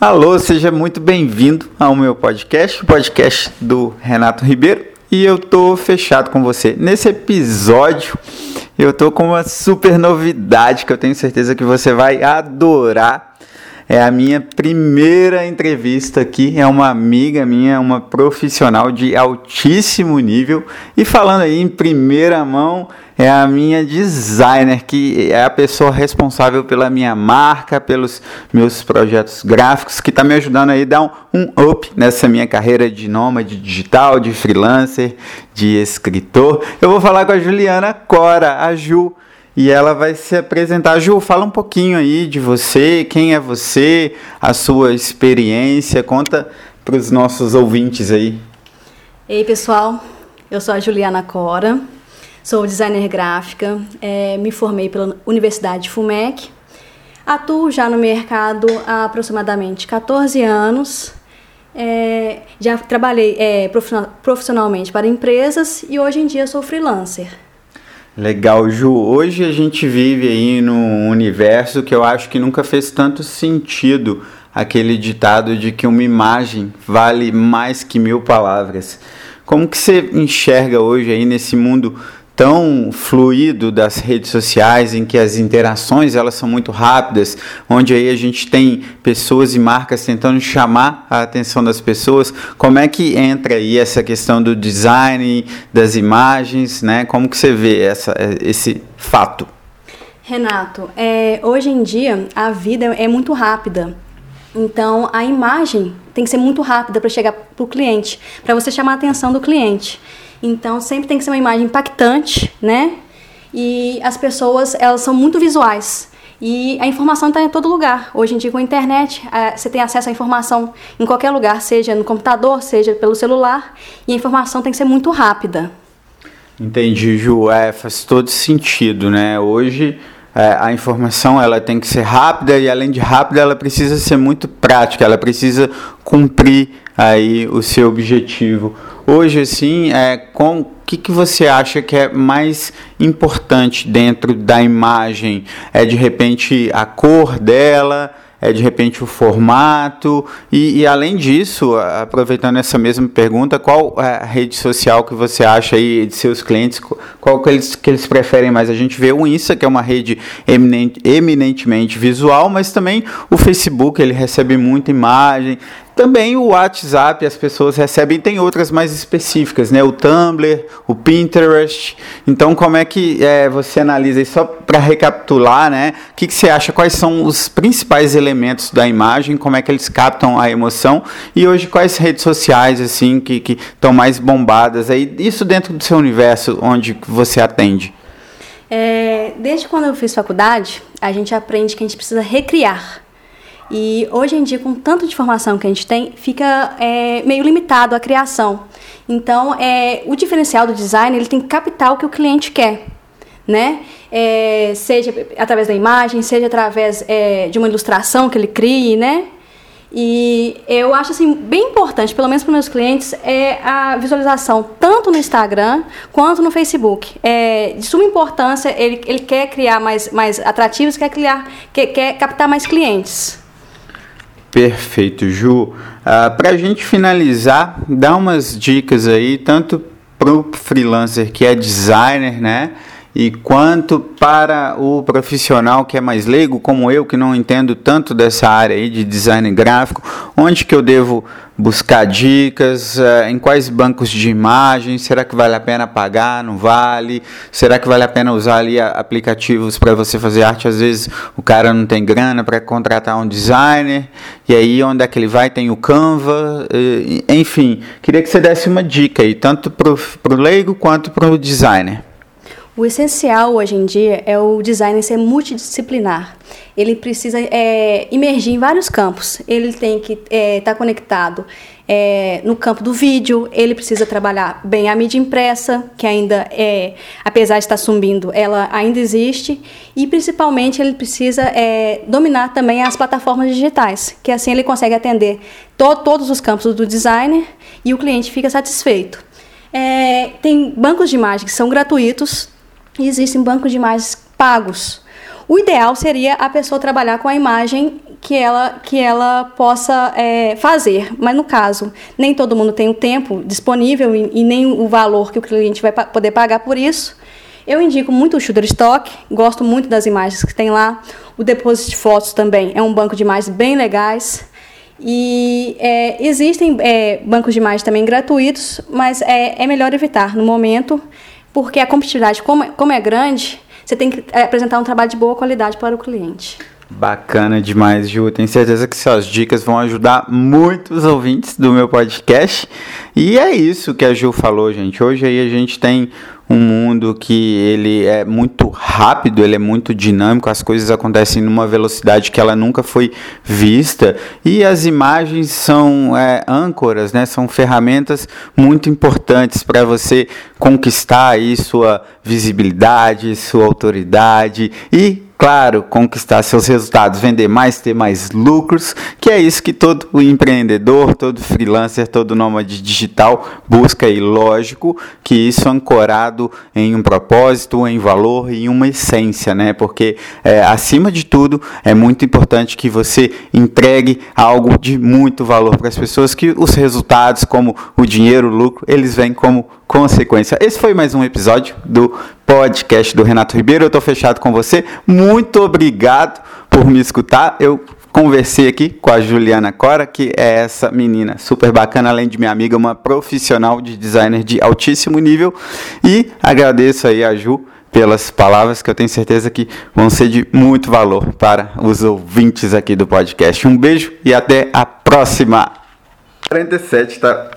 Alô, seja muito bem-vindo ao meu podcast, o podcast do Renato Ribeiro. E eu tô fechado com você. Nesse episódio, eu tô com uma super novidade que eu tenho certeza que você vai adorar. É a minha primeira entrevista aqui. É uma amiga minha, uma profissional de altíssimo nível. E falando aí em primeira mão, é a minha designer, que é a pessoa responsável pela minha marca, pelos meus projetos gráficos, que está me ajudando aí a dar um, um, up nessa minha carreira de nômade digital, de freelancer, de escritor. Eu vou falar com a Juliana Cora, a Ju, e ela vai se apresentar. Ju, fala um pouquinho aí de você, quem é você, a sua experiência, conta para os nossos ouvintes aí. Ei, pessoal, eu sou a Juliana Cora. Sou designer gráfica, é, me formei pela Universidade FUMEC, atuo já no mercado há aproximadamente 14 anos. É, já trabalhei é, profissionalmente para empresas e hoje em dia sou freelancer. Legal, Ju. Hoje a gente vive aí num universo que eu acho que nunca fez tanto sentido aquele ditado de que uma imagem vale mais que mil palavras. Como que você enxerga hoje aí nesse mundo tão fluido das redes sociais em que as interações elas são muito rápidas, onde aí a gente tem pessoas e marcas tentando chamar a atenção das pessoas. Como é que entra aí essa questão do design, das imagens, né? Como que você vê essa, esse fato? Renato, é, hoje em dia a vida é muito rápida. Então a imagem tem que ser muito rápida para chegar para o cliente, para você chamar a atenção do cliente. Então sempre tem que ser uma imagem impactante, né? E as pessoas, elas são muito visuais. E a informação está em todo lugar. Hoje em dia, com a internet, é, você tem acesso à informação em qualquer lugar, seja no computador, seja pelo celular, e a informação tem que ser muito rápida. Entendi, Ju. É, faz todo sentido, né? Hoje é, a informação ela tem que ser rápida e além de rápida ela precisa ser muito prática, ela precisa cumprir aí o seu objetivo. Hoje, assim, é, com o que, que você acha que é mais importante dentro da imagem? É de repente a cor dela? É de repente o formato. E, e, além disso, aproveitando essa mesma pergunta, qual é a rede social que você acha aí de seus clientes, qual que eles, que eles preferem mais? A gente vê o Insta, que é uma rede eminente, eminentemente visual, mas também o Facebook, ele recebe muita imagem, também o WhatsApp as pessoas recebem, tem outras mais específicas, né? O Tumblr, o Pinterest. Então, como é que é, você analisa isso? Só para recapitular, né? O que, que, você acha? Quais são os principais elementos da imagem? Como é que eles captam a emoção? E hoje, quais redes sociais, assim, que estão mais bombadas? Aí, isso dentro do seu universo, onde você atende? É, desde quando eu fiz faculdade, a gente aprende que a gente precisa recriar e hoje em dia, com tanto de informação que a gente tem, fica é, meio limitado a criação. Então, é, o diferencial do design ele tem que o que o cliente quer. Né? É, seja através da imagem, seja através é, de uma ilustração que ele crie, né? E eu acho assim bem importante, pelo menos para meus clientes, é a visualização tanto no Instagram quanto no Facebook. É de suma importância. Ele, ele quer criar mais, mais atrativos, quer criar, quer, quer captar mais clientes. Perfeito, Ju. Ah, Para a gente finalizar, dá umas dicas aí, tanto para o freelancer que é designer, né? E quanto para o profissional que é mais leigo, como eu, que não entendo tanto dessa área aí de design gráfico, onde que eu devo buscar dicas, eh, em quais bancos de imagens, será que vale a pena pagar, não vale? Será que vale a pena usar ali aplicativos para você fazer arte? Às vezes o cara não tem grana para contratar um designer, e aí onde é que ele vai? Tem o Canva, enfim, queria que você desse uma dica aí, tanto para o leigo quanto para o designer. O essencial hoje em dia é o design ser multidisciplinar. Ele precisa é, emergir em vários campos. Ele tem que estar é, tá conectado é, no campo do vídeo, ele precisa trabalhar bem a mídia impressa, que ainda é, apesar de estar subindo, ela ainda existe. E principalmente ele precisa é, dominar também as plataformas digitais, que assim ele consegue atender to todos os campos do designer e o cliente fica satisfeito. É, tem bancos de imagens que são gratuitos, e existem bancos de imagens pagos. O ideal seria a pessoa trabalhar com a imagem que ela, que ela possa é, fazer. Mas no caso, nem todo mundo tem o tempo disponível e, e nem o valor que o cliente vai poder pagar por isso. Eu indico muito o Shutterstock, gosto muito das imagens que tem lá. O Deposit de Fotos também é um banco de imagens bem legais. E é, existem é, bancos de imagens também gratuitos, mas é, é melhor evitar no momento, porque a competitividade, como, como é grande, você tem que é, apresentar um trabalho de boa qualidade para o cliente. Bacana demais, Ju. Tenho certeza que suas dicas vão ajudar muitos ouvintes do meu podcast. E é isso que a Ju falou, gente. Hoje aí a gente tem um mundo que ele é muito rápido, ele é muito dinâmico, as coisas acontecem numa velocidade que ela nunca foi vista e as imagens são é, âncoras, né? São ferramentas muito importantes para você conquistar aí sua visibilidade, sua autoridade e claro, conquistar seus resultados, vender mais, ter mais lucros, que é isso que todo empreendedor, todo freelancer, todo nômade digital busca e lógico que isso ancorado em um propósito, em valor e em uma essência, né? Porque é, acima de tudo é muito importante que você entregue algo de muito valor para as pessoas, que os resultados, como o dinheiro, o lucro, eles vêm como consequência. Esse foi mais um episódio do podcast do Renato Ribeiro. Eu estou fechado com você. Muito obrigado por me escutar. Eu conversei aqui com a Juliana Cora, que é essa menina super bacana, além de minha amiga, uma profissional de designer de altíssimo nível. E agradeço aí a Ju pelas palavras que eu tenho certeza que vão ser de muito valor para os ouvintes aqui do podcast. Um beijo e até a próxima. 47, tá?